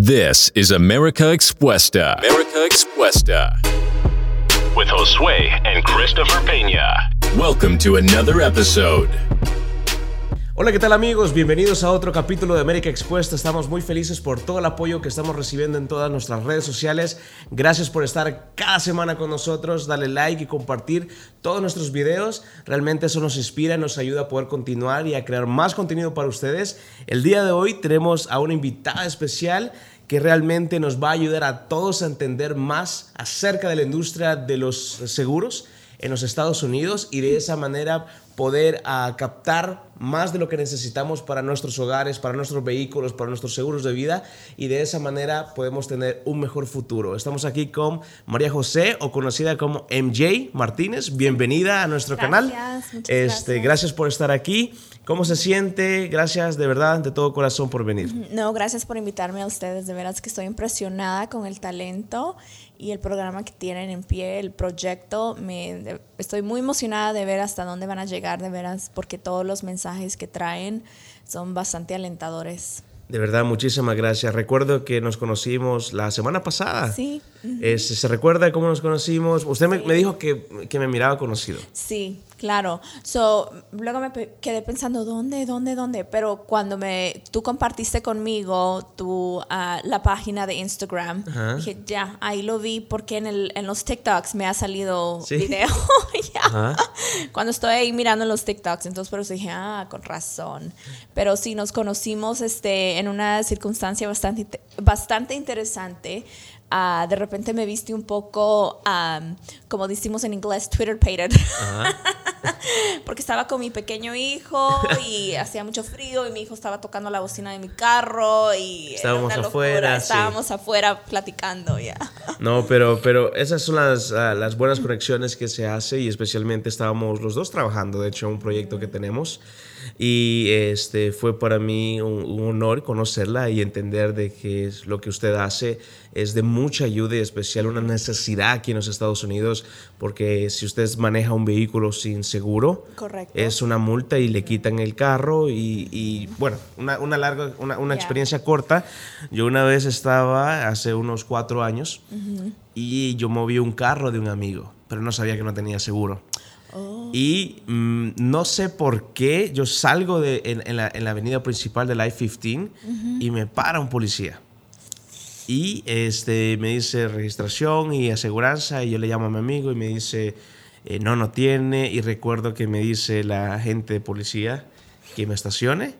This is America Expuesta. America Expuesta. With Josue and Christopher Peña. Welcome to another episode. Hola, ¿qué tal amigos? Bienvenidos a otro capítulo de América Expuesta. Estamos muy felices por todo el apoyo que estamos recibiendo en todas nuestras redes sociales. Gracias por estar cada semana con nosotros, darle like y compartir todos nuestros videos. Realmente eso nos inspira, nos ayuda a poder continuar y a crear más contenido para ustedes. El día de hoy tenemos a una invitada especial que realmente nos va a ayudar a todos a entender más acerca de la industria de los seguros en los Estados Unidos y de esa manera poder uh, captar más de lo que necesitamos para nuestros hogares, para nuestros vehículos, para nuestros seguros de vida y de esa manera podemos tener un mejor futuro. Estamos aquí con María José o conocida como MJ Martínez. Bienvenida a nuestro gracias, canal. Este, gracias. gracias por estar aquí. ¿Cómo se siente? Gracias de verdad, de todo corazón por venir. No, gracias por invitarme a ustedes. De veras que estoy impresionada con el talento y el programa que tienen en pie, el proyecto. Me, de, estoy muy emocionada de ver hasta dónde van a llegar, de veras, porque todos los mensajes que traen son bastante alentadores. De verdad, muchísimas gracias. Recuerdo que nos conocimos la semana pasada. Sí. Eh, ¿Se recuerda cómo nos conocimos? Usted me, me dijo que, que, me miraba conocido. Sí, claro. So, luego me quedé pensando, ¿dónde, dónde, dónde? Pero cuando me, tú compartiste conmigo tu, uh, la página de Instagram, dije, ya, ahí lo vi porque en, el, en los TikToks me ha salido ¿Sí? video. Cuando estoy ahí mirando los TikToks, entonces por eso dije, ah, con razón. Pero sí, nos conocimos este, en una circunstancia bastante, bastante interesante. Uh, de repente me viste un poco, um, como decimos en inglés, Twitter pated. Porque estaba con mi pequeño hijo y hacía mucho frío y mi hijo estaba tocando la bocina de mi carro y Estábamos afuera, sí. Estábamos afuera platicando ya. No, pero, pero esas son las, uh, las buenas conexiones que se hace y especialmente estábamos los dos trabajando, de hecho, un proyecto que tenemos y este fue para mí un, un, honor conocerla y entender de que es lo que usted hace es de mucha ayuda y especial una necesidad aquí en los Estados Unidos porque si usted maneja un vehículo sin seguro Correcto. es una multa y le quitan el carro y, y bueno una, una larga una, una Yeah. experiencia corta yo una vez estaba hace unos cuatro años Uh -huh. y yo moví un carro de un amigo pero no sabía que no tenía seguro Y mm, no sé por qué yo salgo de, en, la, en la avenida principal del I-15 Uh -huh. y me para un policía. Y este, me dice registración y aseguranza y yo le llamo a mi amigo y me dice, eh, no, no tiene. Y recuerdo que me dice la agente de policía que me estacione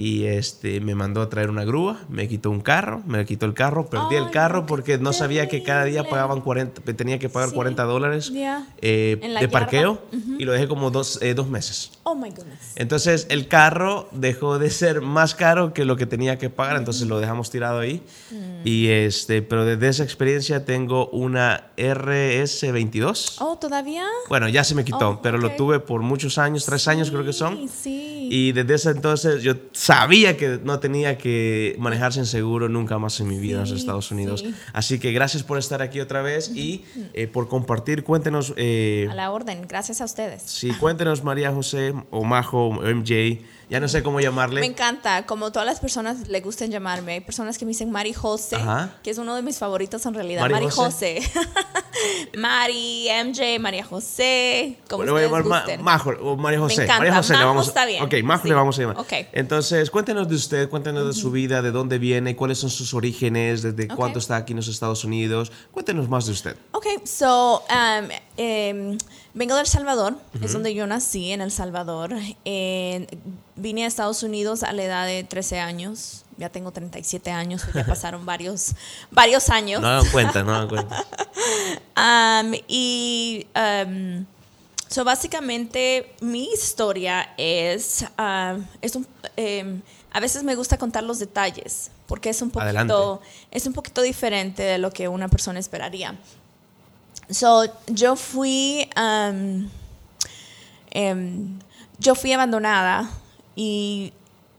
y este, me mandó a traer una grúa, me quitó un carro, me quitó el carro, perdí el carro porque no sabía que cada día pagaban 40, tenía que pagar Sí. 40 dólares eh, de yarda. parqueo y lo dejé como dos, eh, dos meses. Oh my goodness. Entonces el carro dejó de ser más caro que lo que tenía que pagar, entonces lo dejamos tirado ahí. Mm. Y este, pero desde esa experiencia tengo una RS22. Oh, todavía. Bueno, ya se me quitó, Oh, pero lo tuve por muchos años, tres años creo que son. Sí. Y desde ese entonces yo sabía que no tenía que manejar sin seguro nunca más en mi vida en los Estados Unidos. sí. Así que gracias por estar aquí otra vez y eh, por compartir. Cuéntenos, eh, A la orden, gracias a ustedes. sí, cuéntenos María José o Majo o MJ, ya no sé cómo llamarle. Me encanta, como todas las personas le gustan llamarme. Hay personas que me dicen Mari José, Ajá. que es uno de mis favoritos en realidad. Mari Mari, José. José. Mari, MJ, María José, como Le voy a llamar Ma-. Majo o María Me José. encanta, María José le Majo vamos está bien. Ok, Majo Sí. le vamos a llamar. Ok. Entonces, cuéntenos de usted, cuéntenos de su vida, de dónde viene, cuáles son sus orígenes, desde Ok. cuánto está aquí en los Estados Unidos. Cuéntenos más de usted. Ok, so, um, em, vengo de El Salvador, es donde yo nací, en El Salvador. Eh, vine a Estados Unidos a la edad de 13 años. Ya tengo 37 años, ya pasaron varios, varios años. No hagan cuenta, no hagan cuenta. Um, y um, so básicamente mi historia es, es un, em, a veces me gusta contar los detalles porque es un Adelante. poquito es un poquito diferente de lo que una persona esperaría. So yo fui um, em, yo fui abandonada y,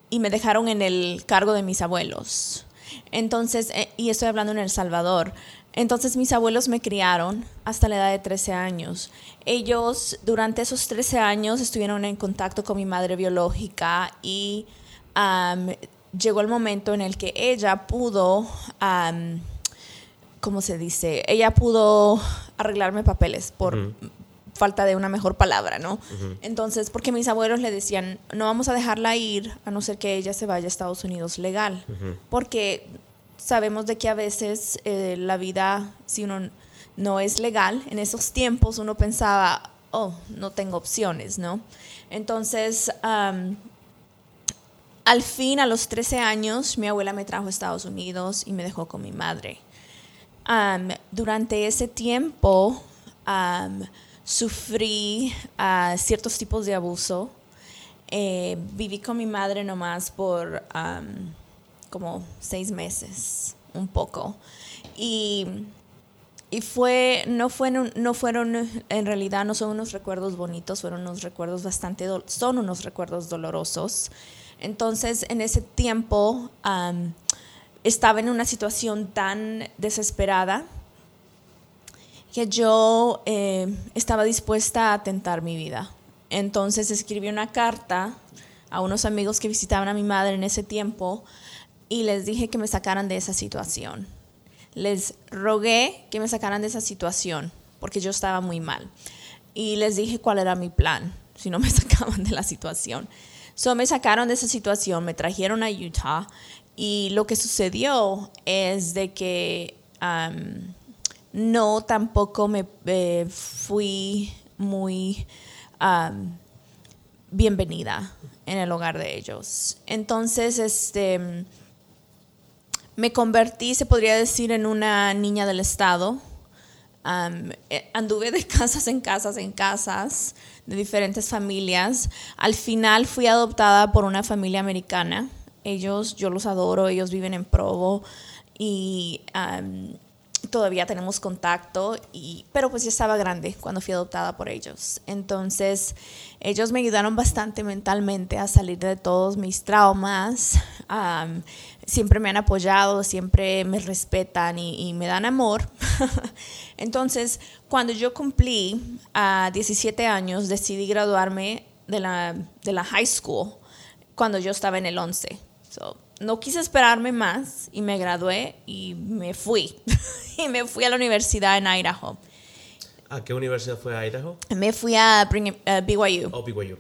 y me dejaron en el cargo de mis abuelos. Entonces, eh, y estoy hablando en El Salvador. Entonces mis abuelos me criaron hasta la edad de 13 años. Ellos durante esos 13 años estuvieron en contacto con mi madre biológica y am, llegó el momento en el que ella pudo, ¿cómo se dice? Ella pudo arreglarme papeles por falta de una mejor palabra, ¿no? Entonces, porque mis abuelos le decían, no vamos a dejarla ir a no ser que ella se vaya a Estados Unidos legal, porque sabemos de que a veces eh, la vida, si uno no es legal, en esos tiempos uno pensaba, oh, no tengo opciones, ¿no? Entonces, al fin, a los 13 años, mi abuela me trajo a Estados Unidos y me dejó con mi madre. Durante ese tiempo sufrí uh, ciertos tipos de abuso. Eh, viví con mi madre nomás por como seis meses, un poco. Y, y fue, no fueron, no fueron, en realidad no son unos recuerdos bonitos, fueron unos recuerdos bastante, son unos recuerdos dolorosos. Entonces, en ese tiempo estaba en una situación tan desesperada que yo eh, estaba dispuesta a tentar mi vida. Entonces escribí una carta a unos amigos que visitaban a mi madre en ese tiempo y les dije que me sacaran de esa situación. Les rogué que me sacaran de esa situación porque yo estaba muy mal. Y les dije cuál era mi plan si no me sacaban de la situación. So me sacaron de esa situación, me trajeron a Utah y lo que sucedió es de que no tampoco me eh, fui muy bienvenida en el hogar de ellos. Entonces, este, me convertí, se podría decir, en una niña del Estado. Eh, anduve de casas en casas en casas de diferentes familias. Al final fui adoptada por una familia americana. Ellos, yo los adoro, ellos viven en Provo y todavía tenemos contacto, y, pero pues ya estaba grande cuando fui adoptada por ellos. Entonces, ellos me ayudaron bastante mentalmente a salir de todos mis traumas. siempre me han apoyado, siempre me respetan y, me dan amor. Entonces, cuando yo cumplí a 17 años, decidí graduarme de la, de la high school cuando yo estaba en el 11. No quise esperarme más y me gradué y me fui. y me fui a la universidad en Idaho. ¿A qué universidad fue a Idaho? Me fui a BYU. Oh, BYU.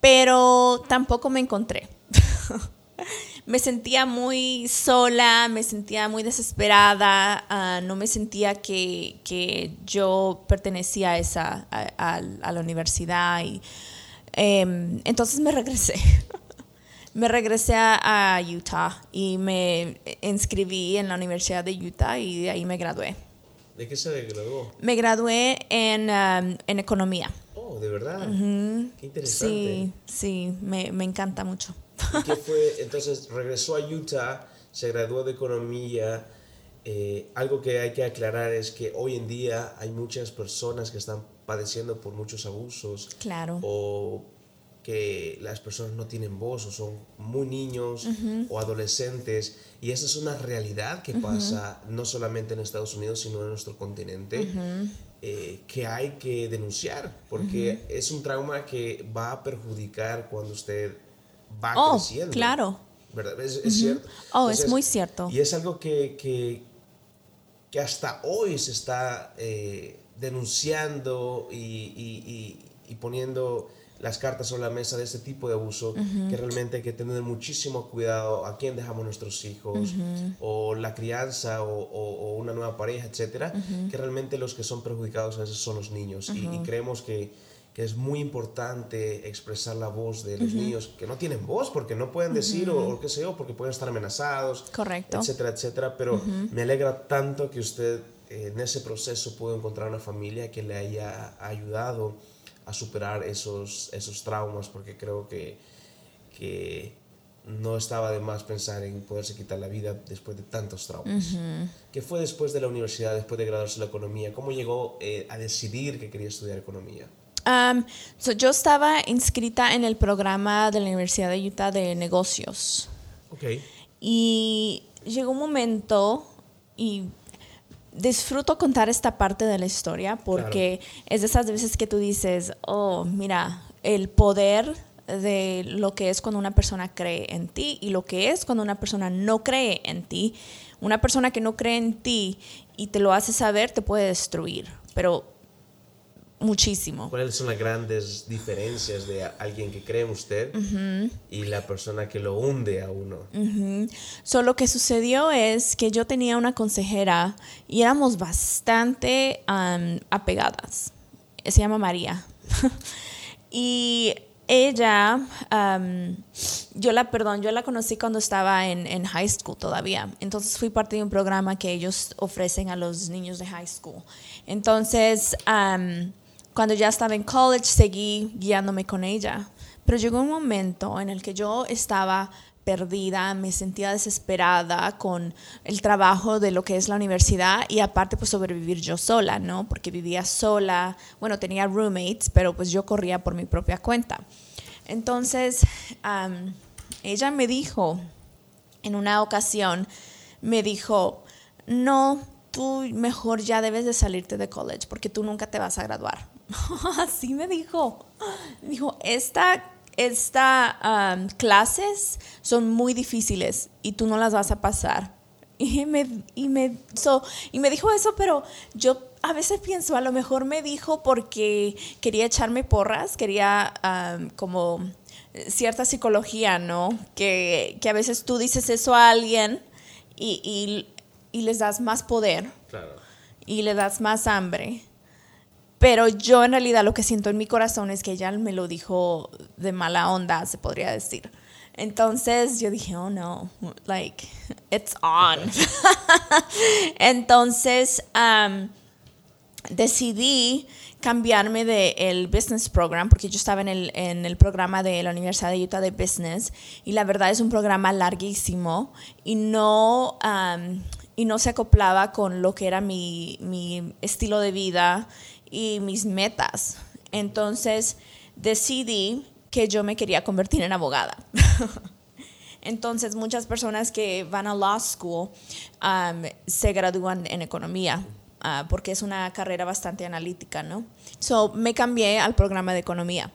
Pero tampoco me encontré. me sentía muy sola, me sentía muy desesperada, ah, no me sentía que, que, yo pertenecía a, esa, a, la universidad. Y, em, entonces me regresé. me regresé a, Utah y me inscribí en la Universidad de Utah y de ahí me gradué. ¿De qué se graduó? Me gradué en, um, en economía. Oh, ¿de verdad? Qué interesante. Sí, sí, me, me encanta mucho. ¿Y qué fue? Entonces regresó a Utah, se graduó de economía. Eh, algo que hay que aclarar es que hoy en día hay muchas personas que están padeciendo por muchos abusos. Claro. O que las personas no tienen voz o son muy niños o adolescentes y esa es una realidad que pasa no solamente en Estados Unidos sino en nuestro continente eh, que hay que denunciar porque es un trauma que va a perjudicar cuando usted va oh, creciendo. claro. ¿Verdad? Es, cierto. Oh, es muy cierto. Y es algo que, que, que hasta hoy se está eh, denunciando y, y, y poniendo las cartas sobre la mesa de este tipo de abuso, que realmente hay que tener muchísimo cuidado a quién dejamos nuestros hijos, o la crianza, o, una nueva pareja, etcétera, que realmente los que son perjudicados a veces son los niños. y, creemos que, que, es muy importante expresar la voz de los niños que no tienen voz, porque no pueden decir, o, qué sé yo, porque pueden estar amenazados, Correcto. etcétera, etcétera. Pero me alegra tanto que usted en ese proceso pudo encontrar una familia que le haya ayudado a superar esos, esos traumas, porque creo que, que no estaba de más pensar en poderse quitar la vida después de tantos traumas. ¿Qué fue después de la universidad, después de graduarse en la economía? ¿Cómo llegó eh, a decidir que quería estudiar economía? Um, yo estaba inscrita en el programa de la Universidad de Utah de negocios. Okay. Y llegó un momento, y disfruto contar esta parte de la historia porque es de esas veces que tú dices, oh, mira, el poder de lo que es cuando una persona cree en ti y lo que es cuando una persona no cree en ti. Una persona que no cree en ti y te lo hace saber te puede destruir, pero muchísimo. ¿Cuáles son las grandes diferencias de alguien que cree en usted y la persona que lo hunde a uno? Solo lo que sucedió es que yo tenía una consejera y éramos bastante apegadas. Se llama María. y ella, yo la, perdón, yo la conocí cuando estaba en, en, high school todavía. Entonces fui parte de un programa que ellos ofrecen a los niños de high school. Entonces, cuando ya estaba en college, seguí guiándome con ella. Pero llegó un momento en el que yo estaba perdida, me sentía desesperada con el trabajo de lo que es la universidad y aparte pues sobrevivir yo sola, ¿no? Porque vivía sola, bueno, tenía roommates, pero pues yo corría por mi propia cuenta. Entonces, ella me dijo, en una ocasión, me dijo, no, tú mejor ya debes de salirte de college porque tú nunca te vas a graduar. Así me dijo. Dijo, esta, esta clases son muy difíciles y tú no las vas a pasar. Y me, y, me, y me dijo eso, pero yo a veces pienso, a lo mejor me dijo porque quería echarme porras, quería como cierta psicología, ¿no? Que, que, a veces tú dices eso a alguien y, y, y les das más poder y le das más hambre. Pero yo en realidad lo que siento en mi corazón es que ella me lo dijo de mala onda, se podría decir. Entonces yo dije, oh no, like, it's on. Entonces um, decidí cambiarme del business program, porque yo estaba en el, en el programa de la Universidad de Utah de Business, y la verdad es un programa larguísimo y no, um, y no se acoplaba con lo que era mi, mi estilo de vida y mis metas. Entonces decidí que yo me quería convertir en abogada. Entonces muchas personas que van a law school um, se gradúan en economía. Uh, porque es una carrera bastante analítica, ¿no? So, me cambié al programa de economía.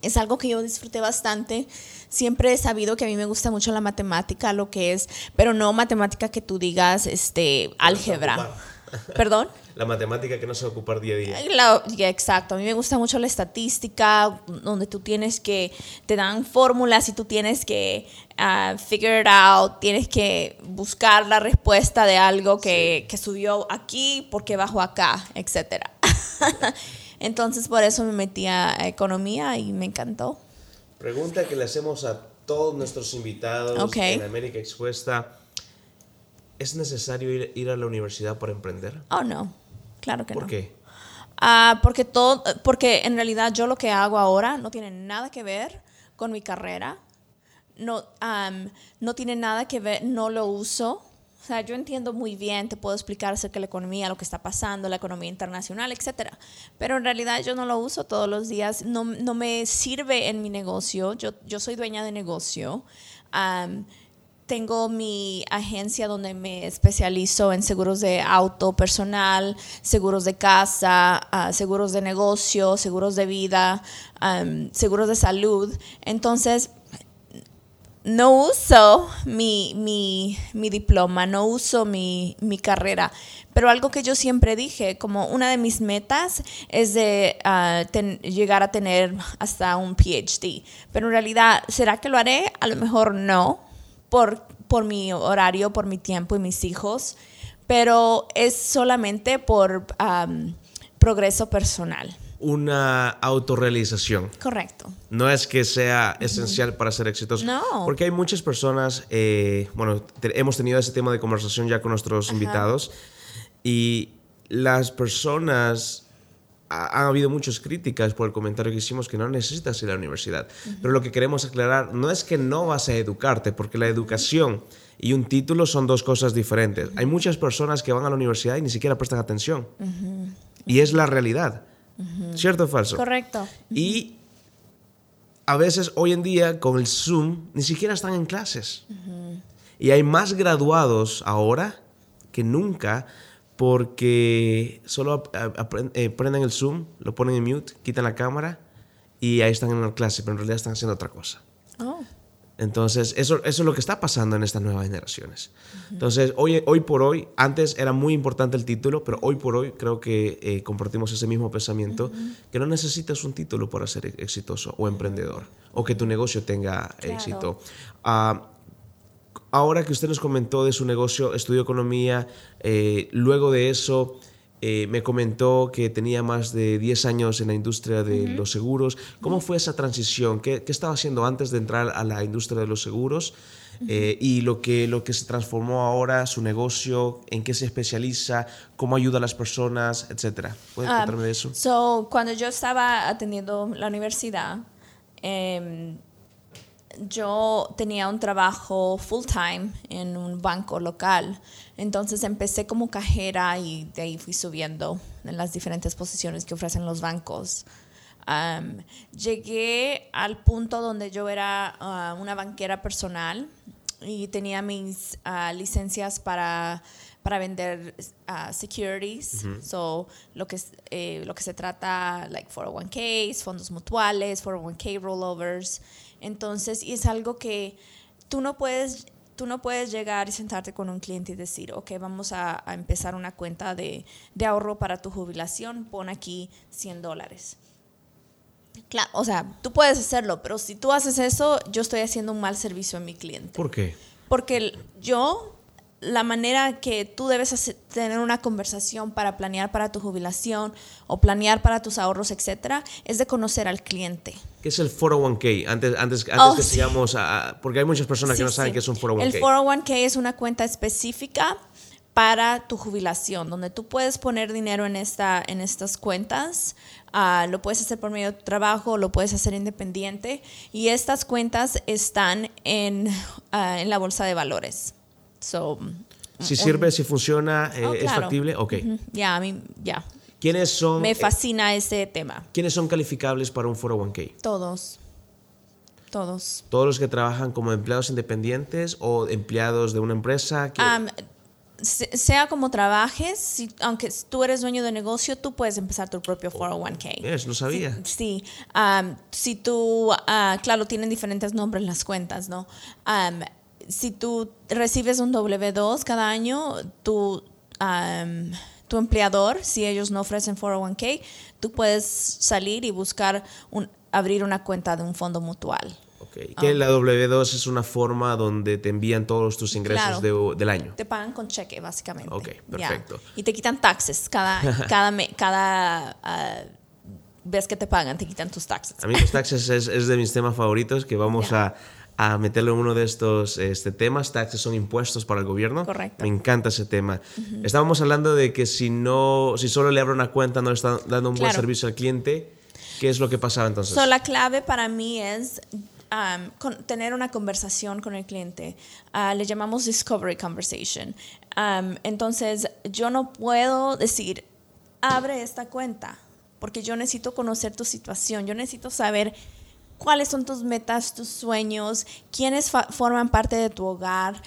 Es algo que yo disfruté bastante. Siempre he sabido que a mí me gusta mucho la matemática, lo que es, pero no matemática que tú digas, este, álgebra. ¿Perdón? La matemática que no se va a ocupar día a día. exacto. A mí me gusta mucho la estadística, donde tú tienes que, te dan fórmulas y tú tienes que uh, figure it out, tienes que buscar la respuesta de algo que, que subió aquí, porque bajó acá, etc. Entonces, por eso me metí a economía y me encantó. Pregunta que le hacemos a todos nuestros invitados en América Expuesta. ¿Es necesario ir, ir, a la universidad para emprender? Oh, no. Claro que no. ¿Por qué? Ah, porque, todo, porque en realidad yo lo que hago ahora no tiene nada que ver con mi carrera. No, no tiene nada que ver, no lo uso. O sea, yo entiendo muy bien, te puedo explicar acerca de la economía, lo que está pasando, la economía internacional, etc. Pero en realidad yo no lo uso todos los días, no, no me sirve en mi negocio. Yo, yo soy dueña de negocio tengo mi agencia donde me especializo en seguros de auto personal, seguros de casa, ah, seguros de negocio, seguros de vida, seguros de salud. Entonces, no uso mi, diploma, no uso mi, carrera, pero algo que yo siempre dije, como una de mis metas es de ah, llegar a tener hasta un PhD, pero en realidad, ¿será que lo haré? A lo mejor no, por, por mi horario, por mi tiempo y mis hijos, pero es solamente por progreso personal. Una autorrealización. Correcto. No es que sea esencial para ser exitoso. No. Porque hay muchas personas, eh, bueno, hemos tenido ese tema de conversación ya con nuestros invitados y las personas ha, habido muchas críticas por el comentario que hicimos que no necesitas ir a la universidad. Pero lo que queremos aclarar no es que no vas a educarte, porque la educación y un título son dos cosas diferentes. Hay muchas personas que van a la universidad y ni siquiera prestan atención. Y es la realidad. ¿Cierto o falso? Correcto. Y a veces hoy en día con el Zoom ni siquiera están en clases. Y hay más graduados ahora que nunca porque solo eh, prenden el Zoom, lo ponen en mute, quitan la cámara y ahí están en una clase, pero en realidad están haciendo otra cosa. Oh. Entonces, eso, eso es lo que está pasando en estas nuevas generaciones. Entonces, hoy, hoy por hoy, antes era muy importante el título, pero hoy por hoy creo que eh, compartimos ese mismo pensamiento, que no necesitas un título para ser exitoso o emprendedor, o que tu negocio tenga éxito. Ah, ahora que usted nos comentó de su negocio, estudió economía, eh, luego de eso eh, me comentó que tenía más de 10 años en la industria de los seguros. ¿Cómo fue esa transición? ¿Qué, estaba haciendo antes de entrar a la industria de los seguros? Eh, y lo que, lo que se transformó ahora, su negocio, en qué se especializa, cómo ayuda a las personas, etcétera. ¿Puedes ah, contarme de eso? So, cuando yo estaba atendiendo la universidad, em, yo tenía un trabajo full time en un banco local. Entonces empecé como cajera y de ahí fui subiendo en las diferentes posiciones que ofrecen los bancos. llegué al punto donde yo era ah, una banquera personal y tenía mis ah, licencias para, para vender uh, securities. So, lo que, eh, lo que se trata, like 401ks, fondos mutuales, 401k rollovers. Entonces, y es algo que tú no puedes tú no puedes llegar y sentarte con un cliente y decir, ok, vamos a, empezar una cuenta de, ahorro para tu jubilación, pon aquí 100 dólares. Claro, o sea, tú puedes hacerlo, pero si tú haces eso, yo estoy haciendo un mal servicio a mi cliente. ¿Por qué? Porque yo la manera que tú debes tener una conversación para planear para tu jubilación o planear para tus ahorros, etcétera, es de conocer al cliente. ¿Qué es el 401k? Antes, antes, antes oh, que sigamos, a, porque hay muchas personas que no saben qué es un 401k. El 401k es una cuenta específica para tu jubilación, donde tú puedes poner dinero en, esta, en estas cuentas. Ah, lo puedes hacer por medio de tu trabajo, lo puedes hacer independiente. Y estas cuentas están en, ah, en la bolsa de valores si sirve, si funciona, eh, oh, es factible, ok. Ya, a mí, ya. ¿Quiénes son? Me eh, fascina ese tema. ¿Quiénes son calificables para un 401k? Todos. Todos. ¿Todos los que trabajan como empleados independientes o empleados de una empresa? sea como trabajes, aunque tú eres dueño de negocio, tú puedes empezar tu propio 401k. Eso no sabía. Sí. si tú, ah, claro, tienen diferentes nombres las cuentas, ¿no? si tú recibes un W2 cada año, tu, tu empleador, si ellos no ofrecen 401k, tú puedes salir y buscar un, abrir una cuenta de un fondo mutual. Okay. Que la W2 es una forma donde te envían todos tus ingresos del año. Te pagan con cheque, básicamente. Ok, perfecto. Y te quitan taxes cada, cada, cada ah, vez que te pagan, te quitan tus taxes. A mí los taxes es, es de mis temas favoritos que vamos a a meterlo en uno de estos este, temas. Taxes son impuestos para el gobierno. Correcto. Me encanta ese tema. Estábamos hablando de que si no, si solo le abre una cuenta no le está dando un buen servicio al cliente. ¿Qué es lo que pasaba entonces? So, la clave para mí es um, tener una conversación con el cliente. Uh, le llamamos discovery conversation. Um, entonces, yo no puedo decir, abre esta cuenta, porque yo necesito conocer tu situación, yo necesito saber cuáles son tus metas, tus sueños, quiénes forman parte de tu hogar.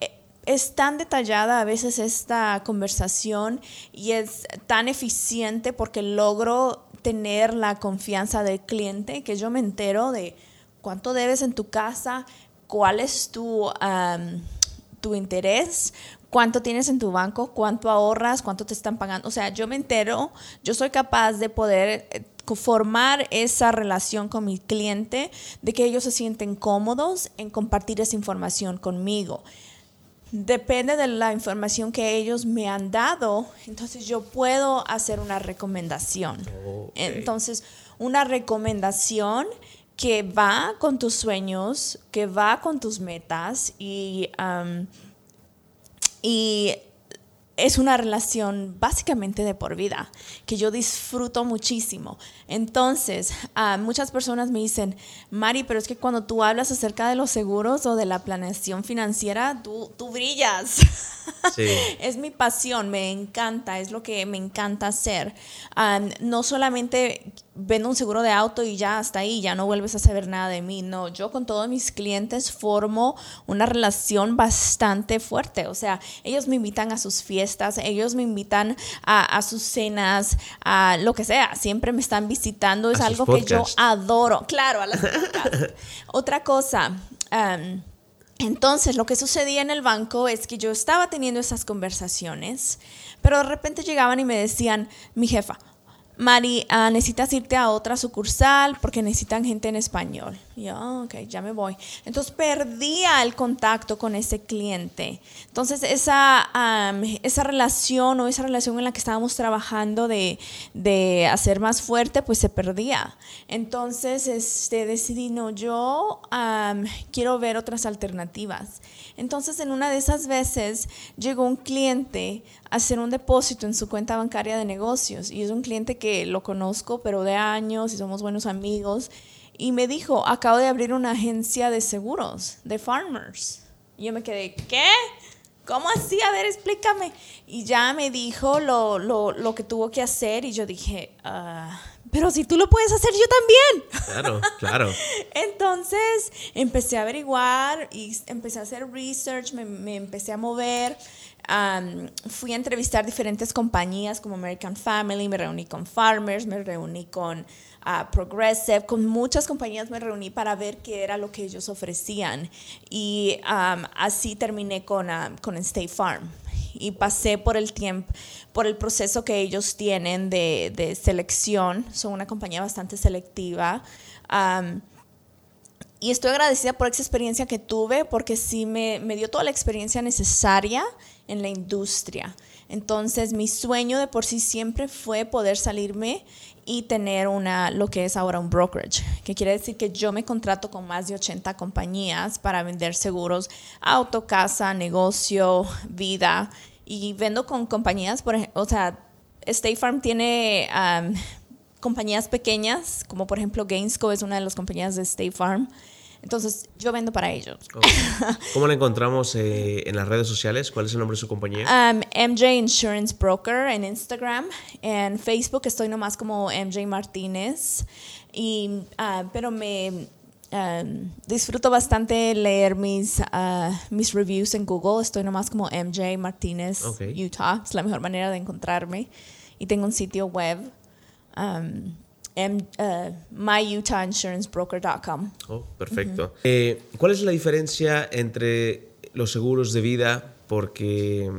E, es tan detallada a veces esta conversación y es tan eficiente porque logro tener la confianza del cliente que yo me entero de cuánto debes en tu casa, cuál es tu, tu interés, cuánto tienes en tu banco, cuánto ahorras, cuánto te están pagando. O sea, yo me entero, yo soy capaz de poder eh, formar esa relación con mi cliente, de que ellos se sienten cómodos en compartir esa información conmigo. Depende de la información que ellos me han dado, entonces yo puedo hacer una recomendación. Entonces, una recomendación que va con tus sueños, que va con tus metas y, y es una relación básicamente de por vida, que yo disfruto muchísimo. Entonces, muchas personas me dicen, Mari, pero es que cuando tú hablas acerca de los seguros o de la planeación financiera, tú, tú brillas. es mi pasión, me encanta, es lo que me encanta hacer. no solamente vendo un seguro de auto y ya hasta ahí, ya no vuelves a saber nada de mí. No, yo con todos mis clientes formo una relación bastante fuerte. O sea, ellos me invitan a sus fiestas, ellos me invitan a, sus cenas, a lo que sea. Siempre me están visitando. Es algo que yo adoro. Claro, a las Otra cosa. entonces, lo que sucedía en el banco es que yo estaba teniendo esas conversaciones, pero de repente llegaban y me decían, mi jefa, Mari, ah, necesitas irte a otra sucursal porque necesitan gente en español. Yo, ah, ok, ya me voy. Entonces perdía el contacto con ese cliente. Entonces esa, esa relación o esa relación en la que estábamos trabajando de, de hacer más fuerte, pues se perdía. Entonces este, decidí, no, yo quiero ver otras alternativas. Entonces en una de esas veces llegó un cliente hacer un depósito en su cuenta bancaria de negocios y es un cliente que lo conozco, pero de años y somos buenos amigos y me dijo, acabo de abrir una agencia de seguros, de farmers. Y yo me quedé, ¿qué? ¿Cómo así? A ver, explícame. Y ya me dijo lo, lo, lo que tuvo que hacer y yo dije, ah, pero si tú lo puedes hacer, yo también. Claro, claro. Entonces empecé a averiguar y empecé a hacer research, me, me empecé a mover. Fui a entrevistar diferentes compañías como American Family, me reuní con Farmers, me reuní con Progressive, con muchas compañías me reuní para ver qué era lo que ellos ofrecían y así terminé con, con State Farm y pasé por el tiempo, por el proceso que ellos tienen de, de selección. Son una compañía bastante selectiva. y estoy agradecida por esa experiencia que tuve porque sí me, me, dio toda la experiencia necesaria en la industria. Entonces mi sueño de por sí siempre fue poder salirme y tener una, lo que es ahora un brokerage, que quiere decir que yo me contrato con más de 80 compañías para vender seguros, auto, casa, negocio, vida, y vendo con compañías, por o sea, State Farm tiene compañías pequeñas, como por ejemplo Gainsco es una de las compañías de State Farm, entonces, yo vendo para ellos. ¿Cómo la encontramos eh, en las redes sociales? ¿Cuál es el nombre de su compañía? MJ um, Insurance Broker en Instagram. En Facebook estoy nomás como MJ Martínez. Y, uh, pero me um, disfruto bastante leer mis, uh, mis reviews en Google. Estoy nomás como MJ Martínez Utah. Es la mejor manera de encontrarme. Y tengo un sitio web. Um, uh, myutahInsuranceBroker.com. Oh, perfecto. Eh, ¿Cuál es la diferencia entre los seguros de vida? Porque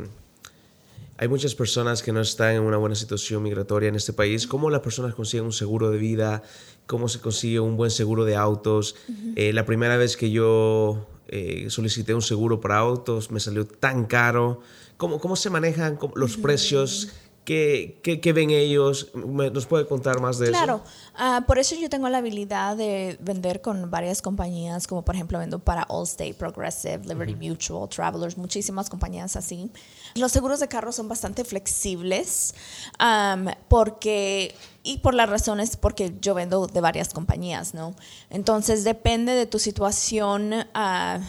hay muchas personas que no están en una buena situación migratoria en este país. ¿Cómo las personas consiguen un seguro de vida? ¿Cómo se consigue un buen seguro de autos? Eh, la primera vez que yo eh, solicité un seguro para autos me salió tan caro. ¿Cómo, cómo se manejan los precios? ¿Qué, qué, ven ellos? ¿Nos puede contar más de eso? Claro, ah, por eso yo tengo la habilidad de vender con varias compañías, como por ejemplo vendo para Allstate, Progressive, Liberty Mutual, Travelers, muchísimas compañías así. Los seguros de carro son bastante flexibles porque, y por las razones porque yo vendo de varias compañías, ¿no? Entonces depende de tu situación. Uh,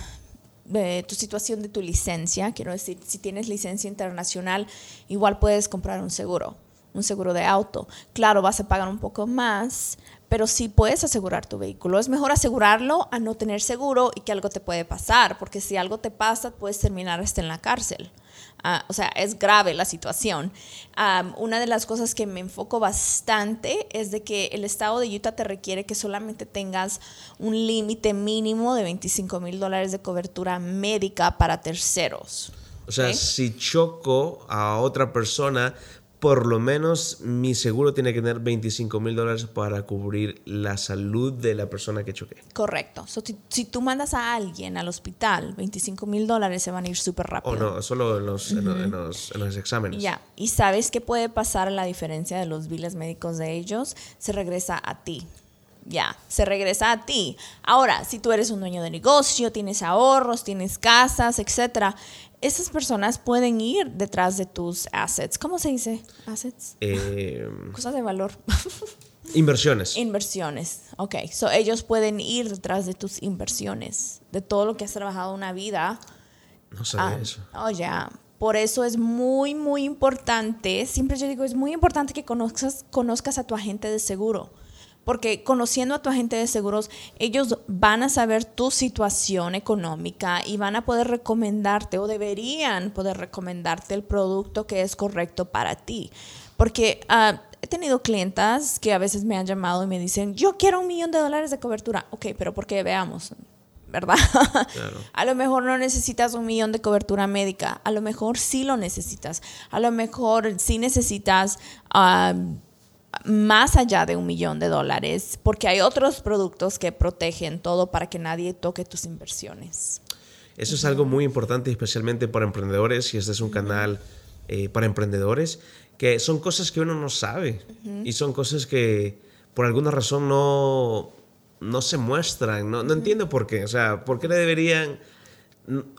de tu situación de tu licencia. Quiero decir, si tienes licencia internacional, igual puedes comprar un seguro, un seguro de auto. Claro, vas a pagar un poco más, pero sí puedes asegurar tu vehículo. Es mejor asegurarlo a no tener seguro y que algo te puede pasar, porque si algo te pasa, puedes terminar hasta en la cárcel. Ah, o sea, es grave la situación. una de las cosas que me enfoco bastante es de que el estado de Utah te requiere que solamente tengas un límite mínimo de 25 mil dólares de cobertura médica para terceros. O sea, si choco a otra persona, por lo menos mi seguro tiene que tener 25 mil dólares para cubrir la salud de la persona que choqué. Correcto. si, tú mandas a alguien al hospital, 25 mil dólares se van a ir súper rápido. O no, solo en los, en, los, exámenes. Ya. Y sabes qué puede pasar la diferencia de los biles médicos de ellos, se regresa a ti. Ya, se regresa a ti. Ahora, si tú eres un dueño de negocio, tienes ahorros, tienes casas, etcétera, esas personas pueden ir detrás de tus assets. ¿Cómo se dice? Assets. Eh, Cosas de valor. inversiones. Inversiones. Ok. So ellos pueden ir detrás de tus inversiones, de todo lo que has trabajado una vida. No sabía ah, eso. Oh, ya. Por eso es muy, muy importante. Siempre yo digo, es muy importante que conozcas, conozcas a tu agente de seguro Porque conociendo a tu agente de seguros, ellos van a saber tu situación económica y van a poder recomendarte o deberían poder recomendarte el producto que es correcto para ti. Porque ah, he tenido clientas que a veces me han llamado y me dicen, yo quiero un millón de dólares de cobertura. Ok, pero ¿por qué? Veamos. ¿verdad? a lo mejor no necesitas un millón de cobertura médica, a lo mejor sí lo necesitas, a lo mejor sí necesitas más allá de un millón de dólares, porque hay otros productos que protegen todo para que nadie toque tus inversiones. Eso es algo muy importante, especialmente para emprendedores, y este es un canal eh, para emprendedores, que son cosas que uno no sabe y son cosas que por alguna razón no no se muestran. No, no entiendo por qué. O sea, ¿por qué le deberían.?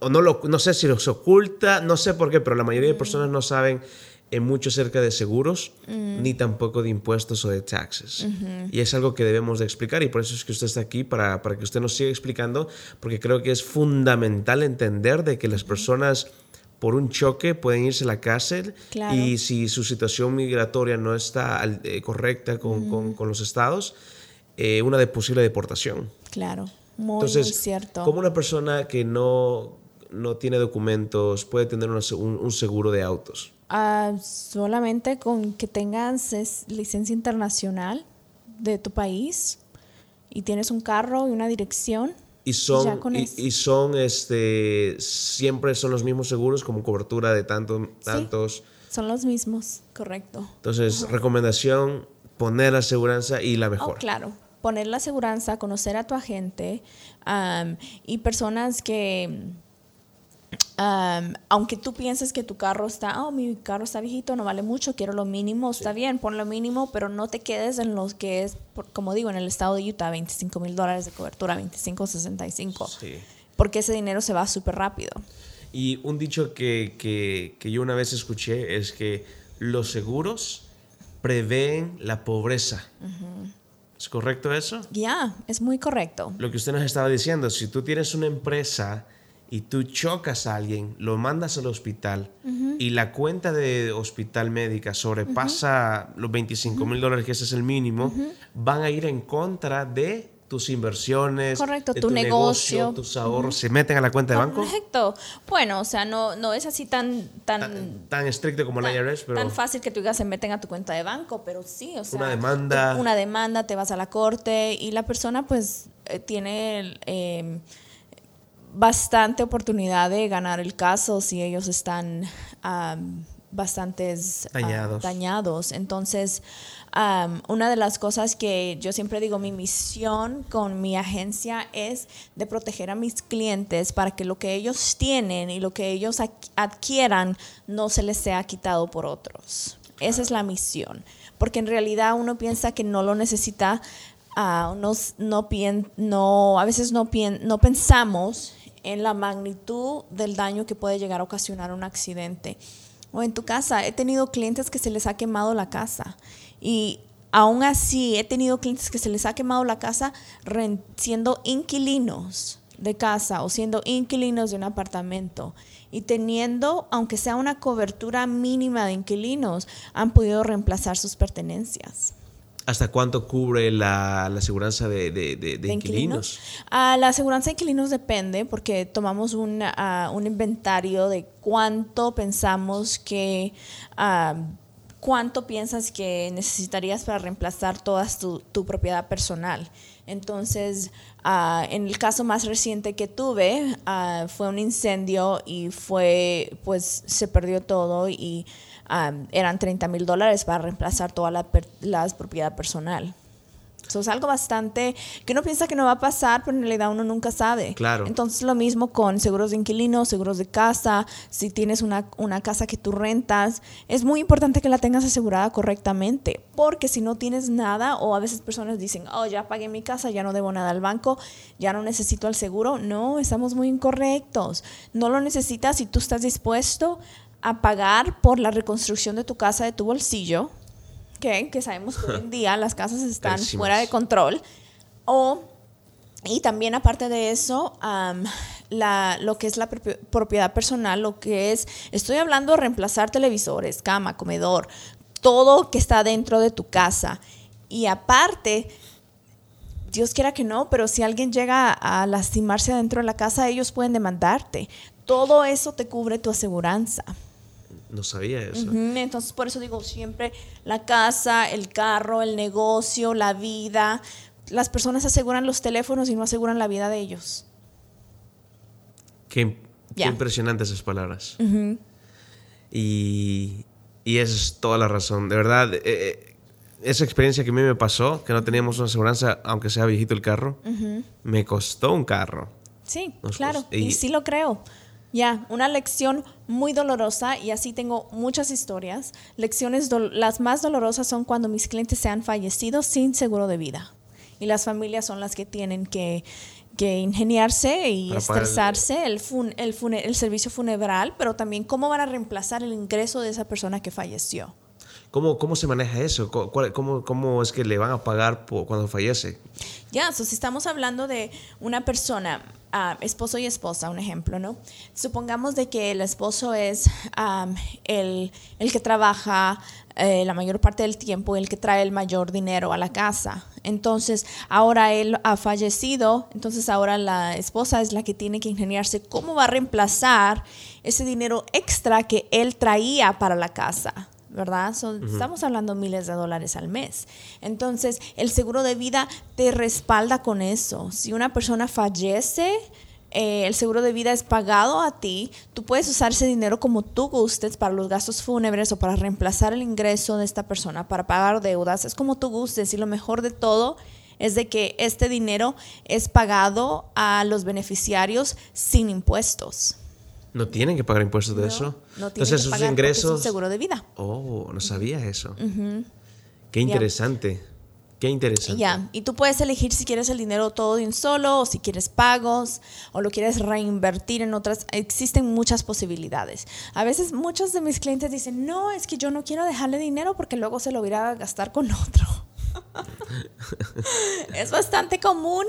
O no, lo, no sé si los oculta, no sé por qué, pero la mayoría de personas no saben mucho acerca de seguros, ni tampoco de impuestos o de taxes. Y es algo que debemos de explicar y por eso es que usted está aquí, para, para que usted nos siga explicando, porque creo que es fundamental entender de que las personas por un choque pueden irse a la cárcel y si su situación migratoria no está eh, correcta con, con, con, los estados, eh, una de posible deportación. Claro, muy, Entonces, cierto. ¿Cómo una persona que no, no tiene documentos puede tener un, seguro de autos? Ah, solamente con que tengas licencia internacional de tu país y tienes un carro y una dirección. Y son, y, son este, siempre son los mismos seguros como cobertura de tanto, tantos. son los mismos, correcto. Entonces, recomendación, poner la aseguranza y la mejor. Oh, claro, poner la aseguranza, conocer a tu agente y personas que, aunque tú pienses que tu carro está, oh, mi carro está viejito, no vale mucho, quiero lo mínimo, está bien, pon lo mínimo, pero no te quedes en los que es, como digo, en el estado de Utah, 25 mil dólares de cobertura, 25, 65. Porque ese dinero se va súper rápido. Y un dicho que, que, que yo una vez escuché es que los seguros prevén la pobreza. ¿Es correcto eso? Ya, es muy correcto. Lo que usted nos estaba diciendo, si tú tienes una empresa y tú chocas a alguien, lo mandas al hospital y la cuenta de hospital médica sobrepasa los 25 mil dólares, que ese es el mínimo, van a ir en contra de tus inversiones, Correcto, tu, negocio, tus ahorros, se meten a la cuenta de banco. Correcto. Bueno, o sea, no, no es así tan tan, tan, estricto como la IRS, pero tan fácil que tú digas se meten a tu cuenta de banco, pero sí, o sea, una demanda, una demanda, te vas a la corte y la persona pues eh, tiene em, bastante oportunidad de ganar el caso si ellos están bastantes dañados. dañados. Entonces, una de las cosas que yo siempre digo, mi misión con mi agencia es de proteger a mis clientes para que lo que ellos tienen y lo que ellos adquieran no se les sea quitado por otros. Esa es la misión. Porque en realidad uno piensa que no lo necesita, uh, no, no, a veces no, no pensamos en la magnitud del daño que puede llegar a ocasionar un accidente. O en tu casa, he tenido clientes que se les ha quemado la casa y aún así he tenido clientes que se les ha quemado la casa siendo inquilinos de casa o siendo inquilinos de un apartamento y teniendo, aunque sea una cobertura mínima de inquilinos, han podido reemplazar sus pertenencias. ¿Hasta cuánto cubre la, la aseguranza de, de, inquilinos? Ah, la aseguranza de inquilinos depende porque tomamos un, ah, un inventario de cuánto pensamos que ah, cuánto piensas que necesitarías para reemplazar toda tu, propiedad personal. Entonces, en el caso más reciente que tuve, ah, fue un incendio y fue, pues se perdió todo y ah, eran 30 mil dólares para reemplazar toda la, la propiedad personal. Eso es algo bastante que uno piensa que no va a pasar, pero en realidad uno nunca sabe. Claro. Entonces lo mismo con seguros de inquilinos, seguros de casa, si tienes una, una casa que tú rentas, es muy importante que la tengas asegurada correctamente, porque si no tienes nada, o a veces personas dicen, oh, ya pagué mi casa, ya no debo nada al banco, ya no necesito el seguro. No, estamos muy incorrectos. No lo necesitas si tú estás dispuesto a pagar por la reconstrucción de tu casa de tu bolsillo, que sabemos que hoy en día las casas están fuera de control. O, y también aparte de eso, la, lo que es la propiedad personal, lo que es, estoy hablando de reemplazar televisores, cama, comedor, todo que está dentro de tu casa. Y aparte, Dios quiera que no, pero si alguien llega a lastimarse dentro de la casa, ellos pueden demandarte. Todo eso te cubre tu aseguranza. No sabía eso. Entonces, por eso digo siempre, la casa, el carro, el negocio, la vida. Las personas aseguran los teléfonos y no aseguran la vida de ellos. Qué, impresionantes esas palabras. y, y esa es toda la razón. De verdad, eh, eh, esa experiencia que a mí me pasó, que no teníamos una aseguranza, aunque sea viejito el carro, me costó un carro. Sí, claro, y, sí lo creo. Ya, una lección muy dolorosa y así tengo muchas historias. Lecciones, las más dolorosas son cuando mis clientes se han fallecido sin seguro de vida. Y las familias son las que tienen que, ingeniarse y estresarse el, el, el servicio funeral, pero también cómo van a reemplazar el ingreso de esa persona que falleció. ¿Cómo, ¿Cómo se maneja eso? ¿Cómo, ¿Cómo, es que le van a pagar cuando fallece? Ya, si estamos hablando de una persona, esposo y esposa, un ejemplo, ¿no? Supongamos de que el esposo es el, el, que trabaja eh, la mayor parte del tiempo, el que trae el mayor dinero a la casa. Entonces, ahora él ha fallecido, entonces ahora la esposa es la que tiene que ingeniarse cómo va a reemplazar ese dinero extra que él traía para la casa. ¿Verdad? Estamos hablando miles de dólares al mes. Entonces, el seguro de vida te respalda con eso. Si una persona fallece, eh, el seguro de vida es pagado a ti, tú puedes usar ese dinero como tú gustes para los gastos fúnebres o para reemplazar el ingreso de esta persona, para pagar deudas, es como tú gustes y lo mejor de todo es de que este dinero es pagado a los beneficiarios sin impuestos. ¿No tienen que pagar impuestos de eso? No tienen Entonces, que pagar ingresos. Es un seguro de vida. Oh, no sabía eso. Qué interesante. Qué interesante. Ya, y tú puedes elegir si quieres el dinero todo de un solo, o si quieres pagos, o lo quieres reinvertir en otras. Existen muchas posibilidades. A veces muchos de mis clientes dicen, no, es que yo no quiero dejarle dinero porque luego se lo voy a gastar con otro. es bastante común,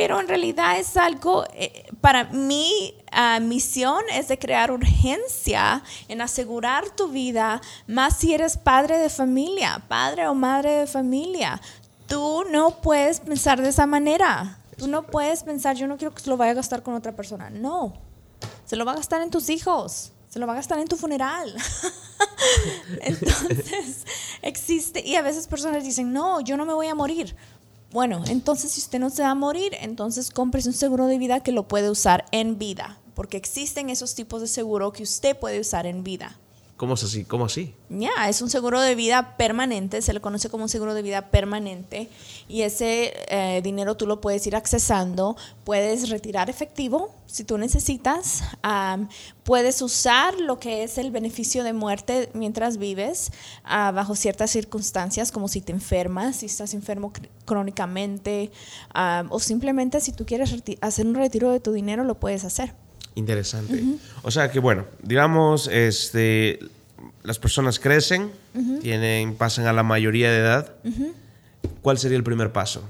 pero en realidad es algo, eh, para mi uh, misión es de crear urgencia en asegurar tu vida, más si eres padre de familia, padre o madre de familia. Tú no puedes pensar de esa manera. Tú no puedes pensar, yo no quiero que se lo vaya a gastar con otra persona. No, se lo va a gastar en tus hijos, se lo va a gastar en tu funeral. Entonces, existe, y a veces personas dicen, no, yo no me voy a morir. Bueno, entonces si usted no se va a morir, entonces compres un seguro de vida que lo puede usar en vida, porque existen esos tipos de seguro que usted puede usar en vida. ¿Cómo es así? ¿Cómo así? Ya, es un seguro de vida permanente, se le conoce como un seguro de vida permanente y ese eh, dinero tú lo puedes ir accesando, puedes retirar efectivo si tú necesitas, puedes usar lo que es el beneficio de muerte mientras vives ah, bajo ciertas circunstancias, como si te enfermas, si estás enfermo crónicamente o simplemente si tú quieres hacer un retiro de tu dinero, lo puedes hacer. Interesante. O sea que, bueno, digamos, este, las personas crecen, tienen, pasan a la mayoría de edad. ¿Cuál sería el primer paso?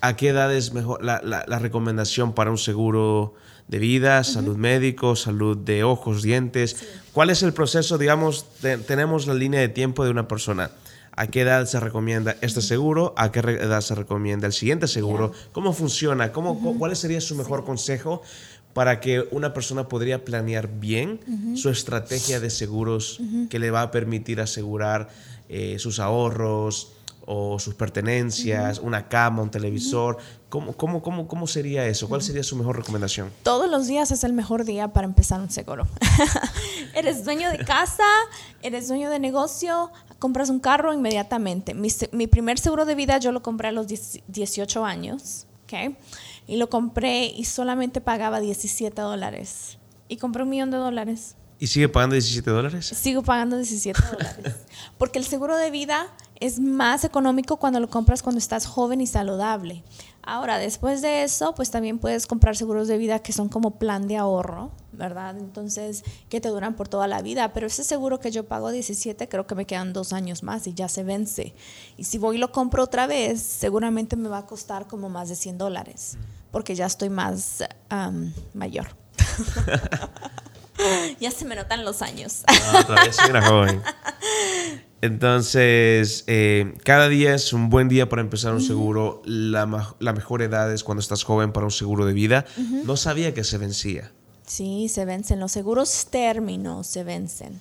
¿A qué edad es mejor la, la, recomendación para un seguro de vida, salud médico, salud de ojos, dientes? ¿Cuál es el proceso? Digamos, tenemos la línea de tiempo de una persona. ¿A qué edad se recomienda este seguro? ¿A qué edad se recomienda el siguiente seguro? ¿Cómo funciona? ¿Cómo, ¿Cuál sería su mejor consejo para que una persona podría planear bien su estrategia de seguros que le va a permitir asegurar eh, sus ahorros o sus pertenencias, una cama, un televisor. ¿Cómo, cómo, cómo, cómo sería eso? ¿Cuál sería su mejor recomendación? Todos los días es el mejor día para empezar un seguro. eres dueño de casa, eres dueño de negocio, compras un carro inmediatamente. Mi, mi primer seguro de vida yo lo compré a los 18 años. Okay y lo compré y solamente pagaba 17 dólares. Y compré un millón de dólares. ¿Y sigue pagando 17 dólares? Sigo pagando 17 dólares. Porque el seguro de vida es más económico cuando lo compras cuando estás joven y saludable. Ahora, después de eso, pues también puedes comprar seguros de vida que son como plan de ahorro, ¿verdad? Entonces, que te duran por toda la vida. Pero ese seguro que yo pago 17, creo que me quedan dos años más y ya se vence. Y si voy y lo compro otra vez, seguramente me va a costar como más de 100 dólares, porque ya estoy más mayor. ya se me notan los años. Ah, otra vez soy una joven. Entonces, eh, cada día es un buen día para empezar un seguro. La, la, mejor edad es cuando estás joven para un seguro de vida. No sabía que se vencía. Sí, se vencen. Los seguros términos se vencen.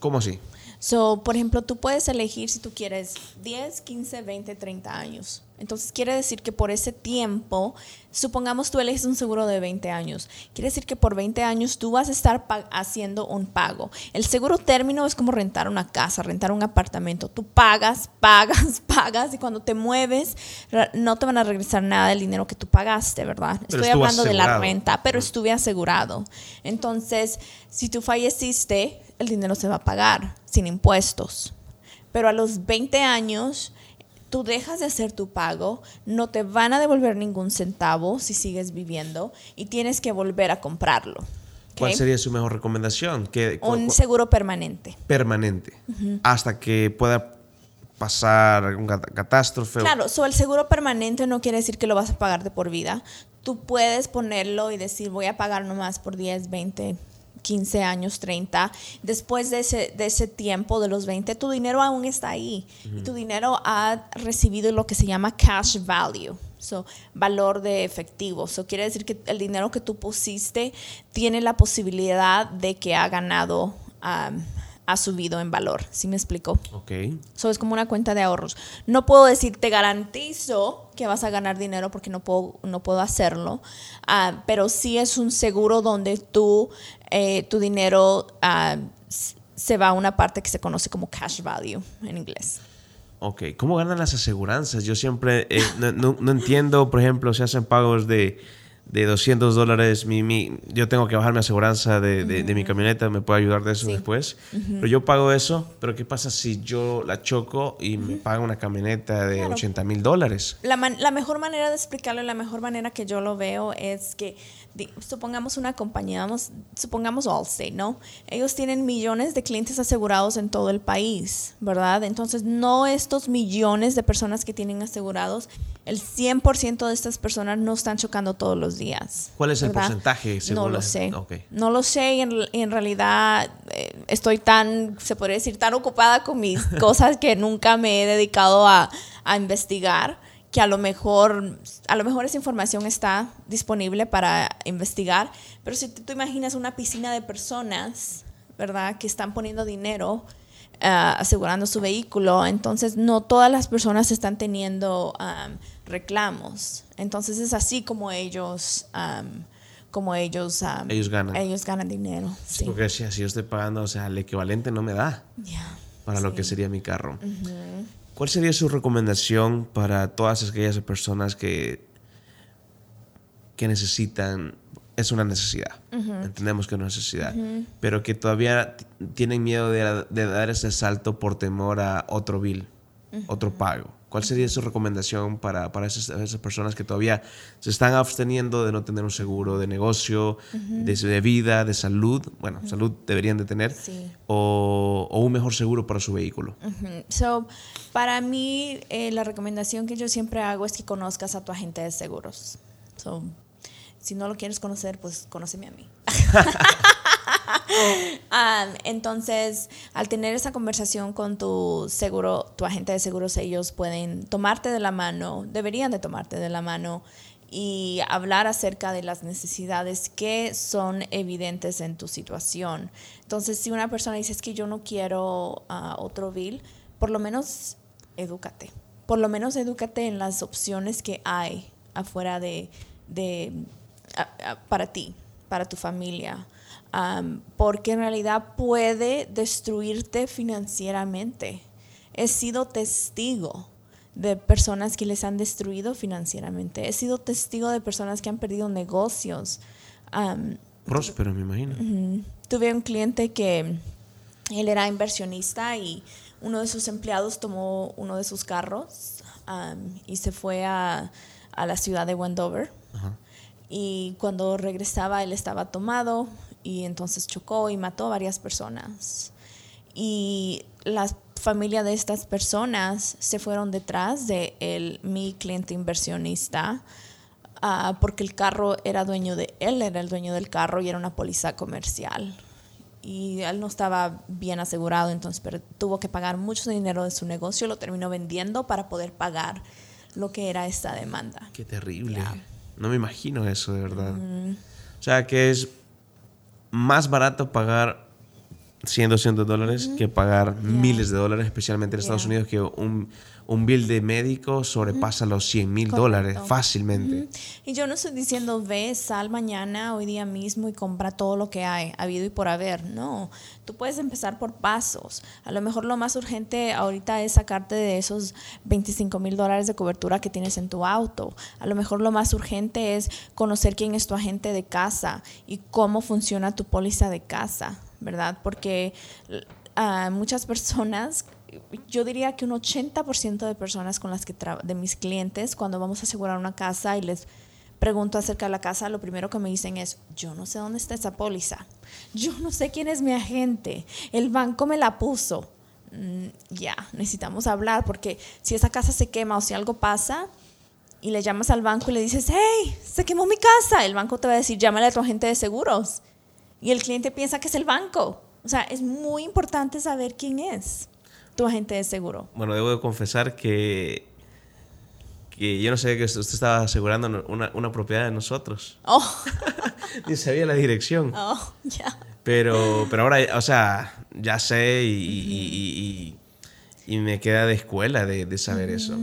¿Cómo así? So, por ejemplo, tú puedes elegir si tú quieres 10, 15, 20, 30 años. Entonces quiere decir que por ese tiempo, supongamos tú eliges un seguro de 20 años, quiere decir que por 20 años tú vas a estar haciendo un pago. El seguro término es como rentar una casa, rentar un apartamento. Tú pagas, pagas, pagas y cuando te mueves no te van a regresar nada del dinero que tú pagaste, ¿verdad? Estoy hablando de la renta, pero estuve asegurado. Entonces, si tú falleciste, el dinero se va a pagar sin impuestos. Pero a los 20 años tú dejas de hacer tu pago, no te van a devolver ningún centavo si sigues viviendo y tienes que volver a comprarlo. ¿Cuál sería su mejor recomendación? un seguro permanente. Permanente. Hasta que pueda pasar algún catástrofe. Claro, so el seguro permanente no quiere decir que lo vas a pagar de por vida. Tú puedes ponerlo y decir voy a pagar nomás por 10, 20, 15 años, 30, después de ese, de ese tiempo, de los 20, tu dinero aún está ahí. y tu dinero ha recibido lo que se llama cash value. So, valor de efectivo. Eso quiere decir que el dinero que tú pusiste tiene la posibilidad de que ha ganado um, ha subido en valor. ¿Sí me explico? Ok. Eso es como una cuenta de ahorros. No puedo decir, te garantizo que vas a ganar dinero porque no puedo, no puedo hacerlo, ah, pero sí es un seguro donde tú, eh, tu dinero ah, se va a una parte que se conoce como cash value en inglés. Ok, ¿cómo ganan las aseguranzas? Yo siempre eh, no, no entiendo, por ejemplo, se hacen pagos de de 200 dólares, mi, mi, yo tengo que bajar mi aseguranza de, de, mi camioneta, me puede ayudar de eso después. Pero yo pago eso, pero ¿qué pasa si yo la choco y me paga una camioneta de 80 mil dólares? La, la, mejor manera de explicarlo, la mejor manera que yo lo veo es que supongamos una compañía, supongamos Allstate, ¿no? Ellos tienen millones de clientes asegurados en todo el país, ¿verdad? Entonces, no estos millones de personas que tienen asegurados, el 100% de estas personas no están chocando todos los días. ¿Cuál es el porcentaje? No lo sé. No lo sé y en, realidad eh, estoy tan, se podría decir, tan ocupada con mis cosas que nunca me he dedicado a, a investigar que a lo mejor a lo mejor esa información está disponible para investigar, pero si tú, imaginas una piscina de personas, ¿verdad? Que están poniendo dinero eh, asegurando su vehículo, entonces no todas las personas están teniendo reclamos. Entonces es así como ellos como ellos ellos ganan ellos ganan dinero. Sí. Porque si así yo estoy pagando, o sea, el equivalente no me da para lo que sería mi carro. ¿Cuál sería su recomendación para todas aquellas personas que, que necesitan, es una necesidad, entendemos que es una necesidad, pero que todavía tienen miedo de, de, dar ese salto por temor a otro bill, otro pago? ¿Cuál sería su recomendación para, para esas, personas que todavía se están absteniendo de no tener un seguro de negocio, de, vida, de salud? Bueno, salud deberían de tener, o, o, un mejor seguro para su vehículo. so, para mí, eh, la recomendación que yo siempre hago es que conozcas a tu agente de seguros. So, si no lo quieres conocer, pues conóceme a mí. entonces, al tener esa conversación con tu seguro, tu agente de seguros, ellos pueden tomarte de la mano, deberían de tomarte de la mano y hablar acerca de las necesidades que son evidentes en tu situación. Entonces, si una persona dice que yo no quiero uh, otro bill, por lo menos edúcate. Por lo menos edúcate en las opciones que hay afuera de, de para ti, para tu familia porque en realidad puede destruirte financieramente. He sido testigo de personas que les han destruido financieramente. He sido testigo de personas que han perdido negocios. Próspero, me imagino. Tuve un cliente que él era inversionista y uno de sus empleados tomó uno de sus carros y se fue a, a, la ciudad de Wendover. Y cuando regresaba él estaba tomado, y entonces chocó y mató a varias personas. Y la familia de estas personas se fueron detrás de el, mi cliente inversionista uh, porque el carro era dueño de él, era el dueño del carro y era una póliza comercial. y él no estaba bien asegurado, entonces pero tuvo que pagar mucho dinero de su negocio, lo terminó vendiendo para poder pagar lo que era esta demanda. Qué terrible. No me imagino eso, de verdad. O sea, que es más barato pagar 100, 200 dólares que pagar miles de dólares, especialmente en Estados Unidos, que un un bill de médico sobrepasa los 100 mil dólares fácilmente. Y yo no estoy diciendo, ve, sal mañana, hoy día mismo y compra todo lo que hay, habido y por haber. No, tú puedes empezar por pasos. A lo mejor lo más urgente ahorita es sacarte de esos 25 mil dólares de cobertura que tienes en tu auto. A lo mejor lo más urgente es conocer quién es tu agente de casa y cómo funciona tu póliza de casa, ¿verdad? Porque ah, muchas personas yo diría que un 80% de personas con las que de mis clientes, cuando vamos a asegurar una casa y les pregunto acerca de la casa, lo primero que me dicen es, yo no sé dónde está esa póliza, yo no sé quién es mi agente, el banco me la puso. Mm, ya, necesitamos hablar porque si esa casa se quema o si algo pasa y le llamas al banco y le dices, hey, se quemó mi casa, el banco te va a decir, llámale a tu agente de seguros. Y el cliente piensa que es el banco. O sea, es muy importante saber quién es tu agente de seguro? Bueno, debo de confesar que, que yo no sabía que usted estaba asegurando una, una propiedad de nosotros. Oh. Ni sabía la dirección. Oh, ya. Pero, pero ahora, o sea, ya sé y, y, me queda de escuela de, de saber eso.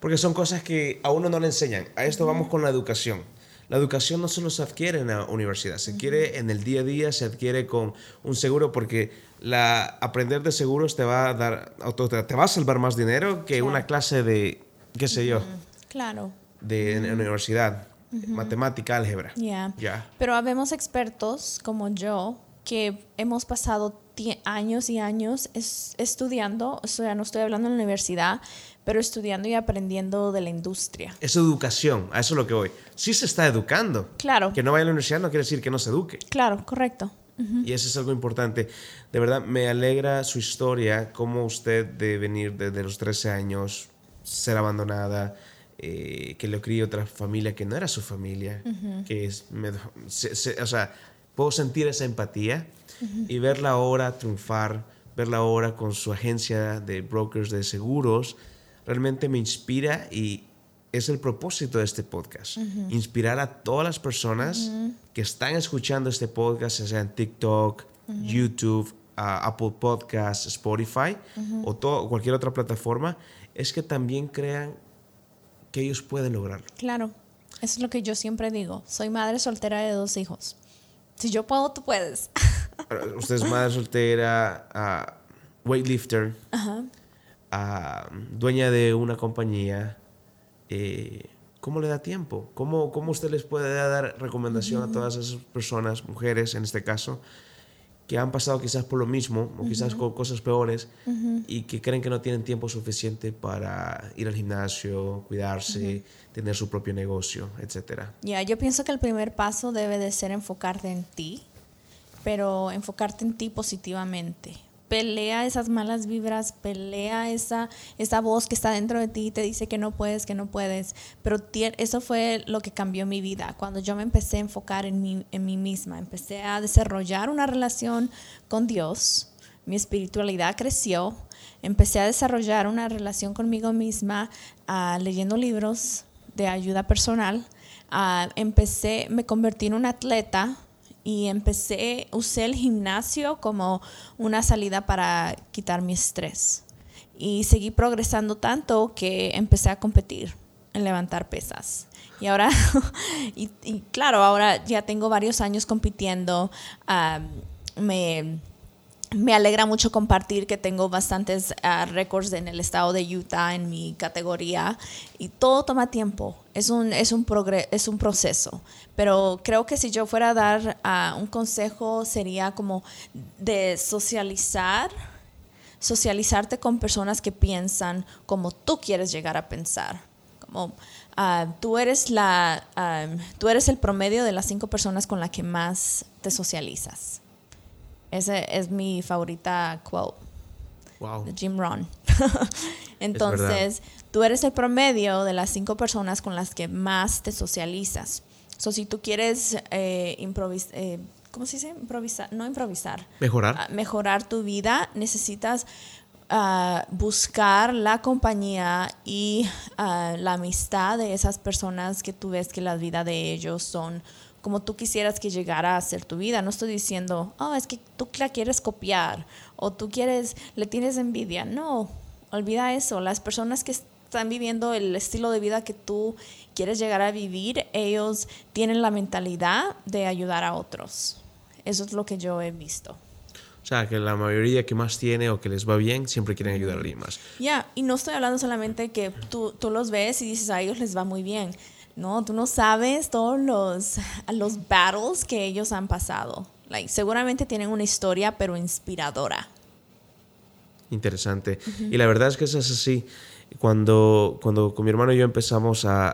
Porque son cosas que a uno no le enseñan. A esto vamos con la educación. La educación no solo se adquiere en la universidad, se adquiere en el día a día, se adquiere con un seguro porque la, aprender de seguros te va a dar, te va a salvar más dinero que una clase de, qué sé yo. Claro. De en, universidad, matemática, álgebra. Ya. Pero habemos expertos como yo que hemos pasado años y años estudiando, o sea, no estoy hablando en la universidad, pero estudiando y aprendiendo de la industria. Es educación, a eso es lo que voy. Sí se está educando. Claro. Que no vaya a la universidad no quiere decir que no se eduque. Claro, correcto. Y eso es algo importante. De verdad, me alegra su historia, cómo usted de venir desde los 13 años, ser abandonada, eh, que lo crió otra familia que no era su familia, que es, o sea, puedo sentir esa empatía y verla ahora triunfar, verla ahora con su agencia de brokers de seguros, realmente me inspira y es el propósito de este podcast. Inspirar a todas las personas que están escuchando este podcast, sea en TikTok, YouTube, Apple Podcasts, Spotify o todo, cualquier otra plataforma, es que también crean que ellos pueden lograrlo. Claro, eso es lo que yo siempre digo. Soy madre soltera de dos hijos. Si yo puedo, tú puedes. Usted es madre soltera, uh, weightlifter, dueña de una compañía. Eh, ¿Cómo le da tiempo? ¿Cómo, ¿Cómo usted les puede dar recomendación a todas esas personas, mujeres en este caso, que han pasado quizás por lo mismo o quizás con cosas peores y que creen que no tienen tiempo suficiente para ir al gimnasio, cuidarse, tener su propio negocio, etcétera. Ya, yo pienso que el primer paso debe de ser enfocarte en ti, pero enfocarte en ti positivamente pelea esas malas vibras, pelea esa, esa voz que está dentro de ti y te dice que no puedes, que no puedes. Pero eso fue lo que cambió mi vida, cuando yo me empecé a enfocar en mí, en mí misma, empecé a desarrollar una relación con Dios, mi espiritualidad creció, empecé a desarrollar una relación conmigo misma, uh, leyendo libros de ayuda personal, uh, empecé, me convertí en un atleta, y empecé, usé el gimnasio como una salida para quitar mi estrés. Y seguí progresando tanto que empecé a competir en levantar pesas. Y ahora, y, claro, ahora ya tengo varios años compitiendo. me me alegra mucho compartir que tengo bastantes uh, récords en el estado de Utah en mi categoría y todo toma tiempo, es un, es un, es un proceso, pero creo que si yo fuera a dar uh, un consejo sería como de socializar, socializarte con personas que piensan como tú quieres llegar a pensar, como uh, tú, eres la, tú eres el promedio de las cinco personas con las que más te socializas. Ese es mi favorita quote. Wow. De Jim Ron. Entonces, tú eres el promedio de las cinco personas con las que más te socializas. So, si tú quieres eh, eh ¿cómo se dice? Improvisar, no improvisar. Mejorar. Ah, mejorar tu vida, necesitas ah, buscar la compañía y ah, la amistad de esas personas que tú ves que la vida de ellos son como tú quisieras que llegara a ser tu vida. No estoy diciendo, oh, es que tú la quieres copiar o tú quieres, le tienes envidia. No, olvida eso. Las personas que están viviendo el estilo de vida que tú quieres llegar a vivir, ellos tienen la mentalidad de ayudar a otros. Eso es lo que yo he visto. O sea, que la mayoría que más tiene o que les va bien siempre quieren ayudar a alguien más. Ya, y no estoy hablando solamente que tú, tú los ves y dices a ellos les va muy bien no, tú no sabes todos los, los battles que ellos han pasado. Like, seguramente tienen una historia, pero inspiradora. Interesante. Y la verdad es que eso es así. Cuando, cuando con mi hermano y yo empezamos a,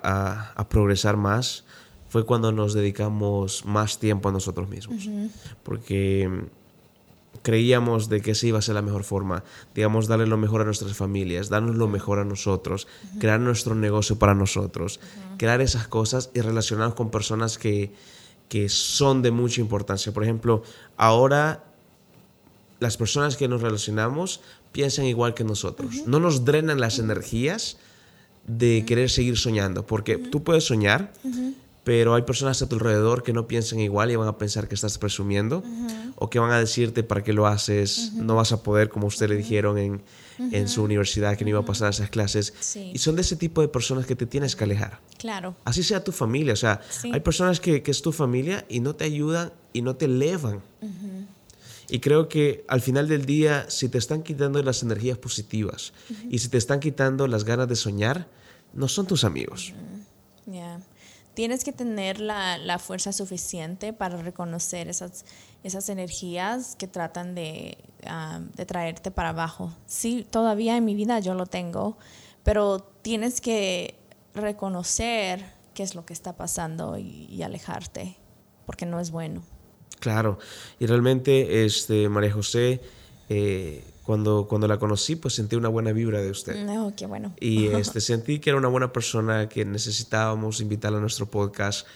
a, progresar más, fue cuando nos dedicamos más tiempo a nosotros mismos. Porque creíamos de que esa iba a ser la mejor forma, digamos, darle lo mejor a nuestras familias, darnos lo mejor a nosotros, crear nuestro negocio para nosotros, crear esas cosas y relacionarnos con personas que, que son de mucha importancia. Por ejemplo, ahora las personas que nos relacionamos piensan igual que nosotros, no nos drenan las energías de querer seguir soñando, porque tú puedes soñar, pero hay personas a tu alrededor que no piensan igual y van a pensar que estás presumiendo o que van a decirte para qué lo haces, no vas a poder, como usted le dijeron en, en su universidad, que no iba a pasar esas clases. Y son de ese tipo de personas que te tienes que alejar. Claro. Así sea tu familia, o sea, hay personas que, que, es tu familia y no te ayudan y no te elevan. Y creo que al final del día, si te están quitando las energías positivas y si te están quitando las ganas de soñar, no son tus amigos. Tienes que tener la, la, fuerza suficiente para reconocer esas, esas energías que tratan de, ah, de, traerte para abajo. Sí, todavía en mi vida yo lo tengo, pero tienes que reconocer qué es lo que está pasando y, alejarte, porque no es bueno. Claro, y realmente, este, María José, eh, cuando, cuando la conocí, pues sentí una buena vibra de usted. No, mm, qué bueno. Y este, sentí que era una buena persona que necesitábamos invitarla a nuestro podcast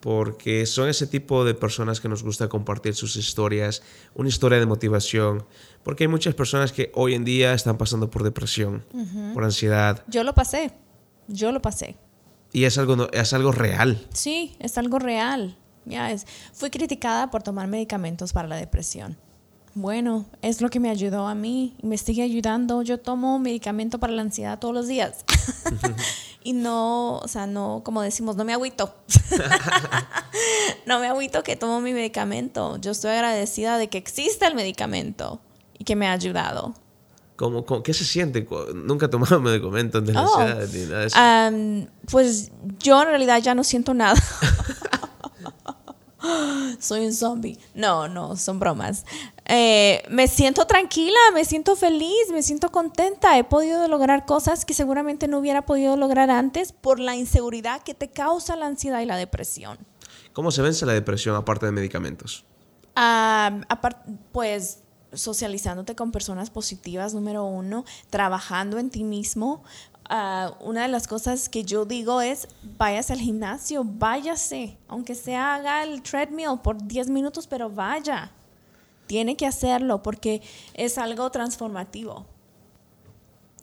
porque son ese tipo de personas que nos gusta compartir sus historias, una historia de motivación, porque hay muchas personas que hoy en día están pasando por depresión, por ansiedad. Yo lo pasé, yo lo pasé. Y es algo, es algo real. Sí, es algo real. Ya es. Fui criticada por tomar medicamentos para la depresión bueno, es lo que me ayudó a mí, me sigue ayudando. Yo tomo medicamento para la ansiedad todos los días. y no, o sea, no, como decimos, no me agüito. no me agüito que tomo mi medicamento. Yo estoy agradecida de que exista el medicamento y que me ha ayudado. ¿Cómo, qué se siente? Nunca he tomado medicamento de oh, ansiedad ni nada de eso. pues yo en realidad ya no siento nada. soy un zombie. No, no, son bromas. Eh, me siento tranquila, me siento feliz, me siento contenta. He podido lograr cosas que seguramente no hubiera podido lograr antes por la inseguridad que te causa la ansiedad y la depresión. ¿Cómo se vence la depresión aparte de medicamentos? pues socializándote con personas positivas, número uno, trabajando en ti mismo, Ah, una de las cosas que yo digo es, váyase al gimnasio, váyase, aunque sea haga el treadmill por 10 minutos, pero vaya. Tiene que hacerlo porque es algo transformativo.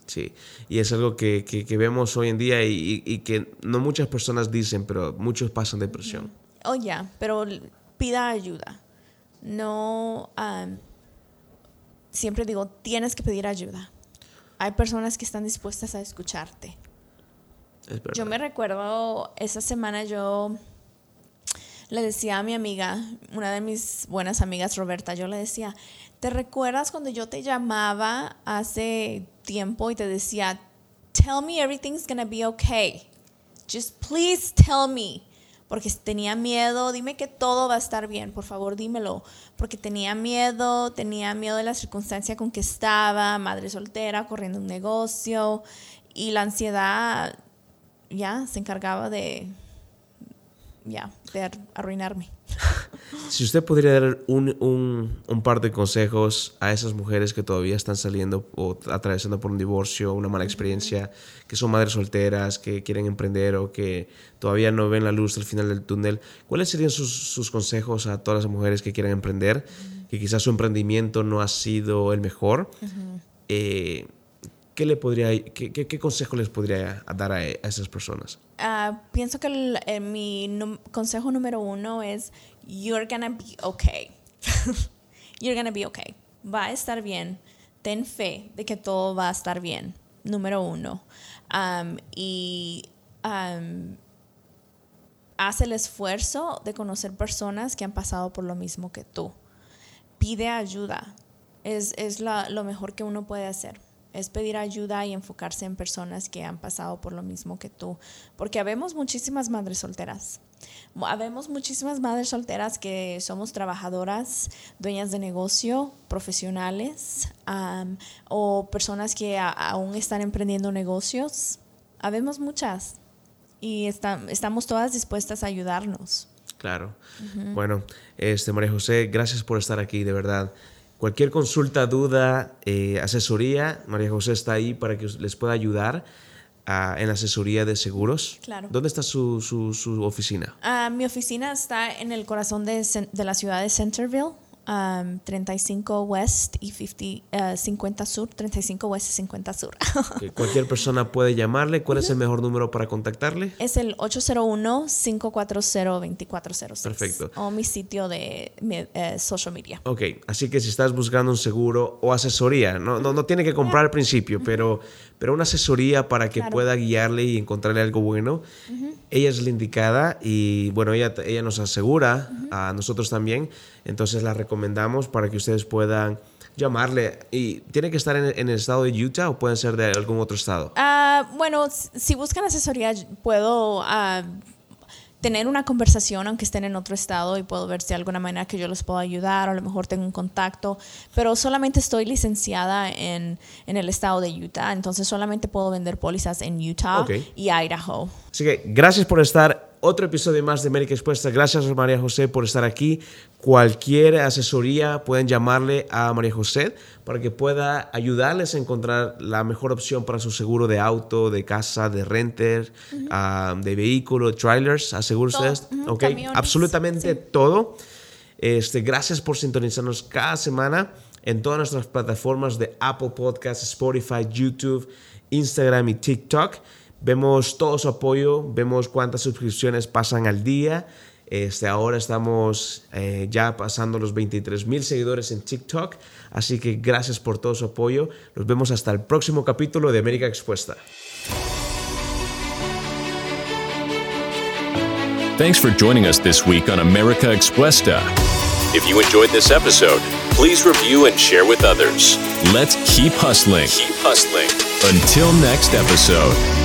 Sí, y es algo que, que, vemos hoy en día y, y, que no muchas personas dicen, pero muchos pasan depresión. Oh, ya, pero pida ayuda. No, ah, siempre digo, tienes que pedir ayuda hay personas que están dispuestas a escucharte. yo me recuerdo, esa semana yo le decía a mi amiga, una de mis buenas amigas, Roberta, yo le decía, ¿te recuerdas cuando yo te llamaba hace tiempo y te decía, tell me everything's gonna be okay? Just please tell me porque tenía miedo, dime que todo va a estar bien, por favor dímelo, porque tenía miedo, tenía miedo de la circunstancia con que estaba, madre soltera, corriendo un negocio, y la ansiedad ya se encargaba de, ya, de arruinarme. Si usted podría dar un, un, un, par de consejos a esas mujeres que todavía están saliendo o atravesando por un divorcio, una mala experiencia, que son madres solteras, que quieren emprender o que todavía no ven la luz al final del túnel, ¿cuáles serían sus, sus consejos a todas las mujeres que quieren emprender, que quizás su emprendimiento no ha sido el mejor? eh, ¿qué, le podría, qué, consejo les podría dar a, a esas personas? Uh, pienso que eh, mi consejo número uno es, you're gonna be okay. you're gonna be okay. Va a estar bien. Ten fe de que todo va a estar bien. Número uno. Um, y um, haz el esfuerzo de conocer personas que han pasado por lo mismo que tú. Pide ayuda. Es, es la, lo mejor que uno puede hacer es pedir ayuda y enfocarse en personas que han pasado por lo mismo que tú. Porque habemos muchísimas madres solteras. Habemos muchísimas madres solteras que somos trabajadoras, dueñas de negocio, profesionales um, o personas que a, aún están emprendiendo negocios. Habemos muchas y está, estamos todas dispuestas a ayudarnos. Claro. Uh -huh. Bueno, este María José, gracias por estar aquí, de verdad. Cualquier consulta, duda, eh, asesoría, María José está ahí para que les pueda ayudar uh, en la asesoría de seguros. Claro. ¿Dónde está su, su, su oficina? Uh, mi oficina está en el corazón de, de la ciudad de Centerville. Um, 35 West y 50, uh, 50 Sur, 35 West y 50 Sur. Cualquier persona puede llamarle. ¿Cuál uh -huh. es el mejor número para contactarle? Es el 801-540-2406. Perfecto. O mi sitio de uh, social media. Ok, así que si estás buscando un seguro o asesoría, no, no, no tiene que comprar al principio, pero, pero una asesoría para que claro. pueda guiarle y encontrarle algo bueno, -huh. ella es la indicada y bueno, ella, ella nos asegura a nosotros también, entonces la recomendamos para que ustedes puedan llamarle. ¿Y tiene que estar en, en, el estado de Utah o pueden ser de algún otro estado? Uh, bueno, si buscan asesoría, puedo uh, tener una conversación, aunque estén en otro estado, y puedo ver si de alguna manera que yo les puedo ayudar, o a lo mejor tengo un contacto, pero solamente estoy licenciada en, en el estado de Utah, entonces solamente puedo vender pólizas en Utah okay. y Idaho. Así que gracias por estar otro episodio más de América Expuesta. Gracias María José por estar aquí. Cualquier asesoría pueden llamarle a María José para que pueda ayudarles a encontrar la mejor opción para su seguro de auto, de casa, de renter, uh -huh. uh, de vehículo, trailers, asegura ustedes. Uh -huh, okay. Absolutamente sí. todo. Este, gracias por sintonizarnos cada semana en todas nuestras plataformas de Apple Podcasts, Spotify, YouTube, Instagram y TikTok. Vemos todo su apoyo, vemos cuántas suscripciones pasan al día. Este, ahora estamos eh, ya pasando los 23 mil seguidores en TikTok. Así que gracias por todo su apoyo. Nos vemos hasta el próximo capítulo de América Expuesta. Thanks for joining us this week on America Expuesta. If you enjoyed this episode, please review and share with others. Let's keep hustling. Keep hustling. Until next episode.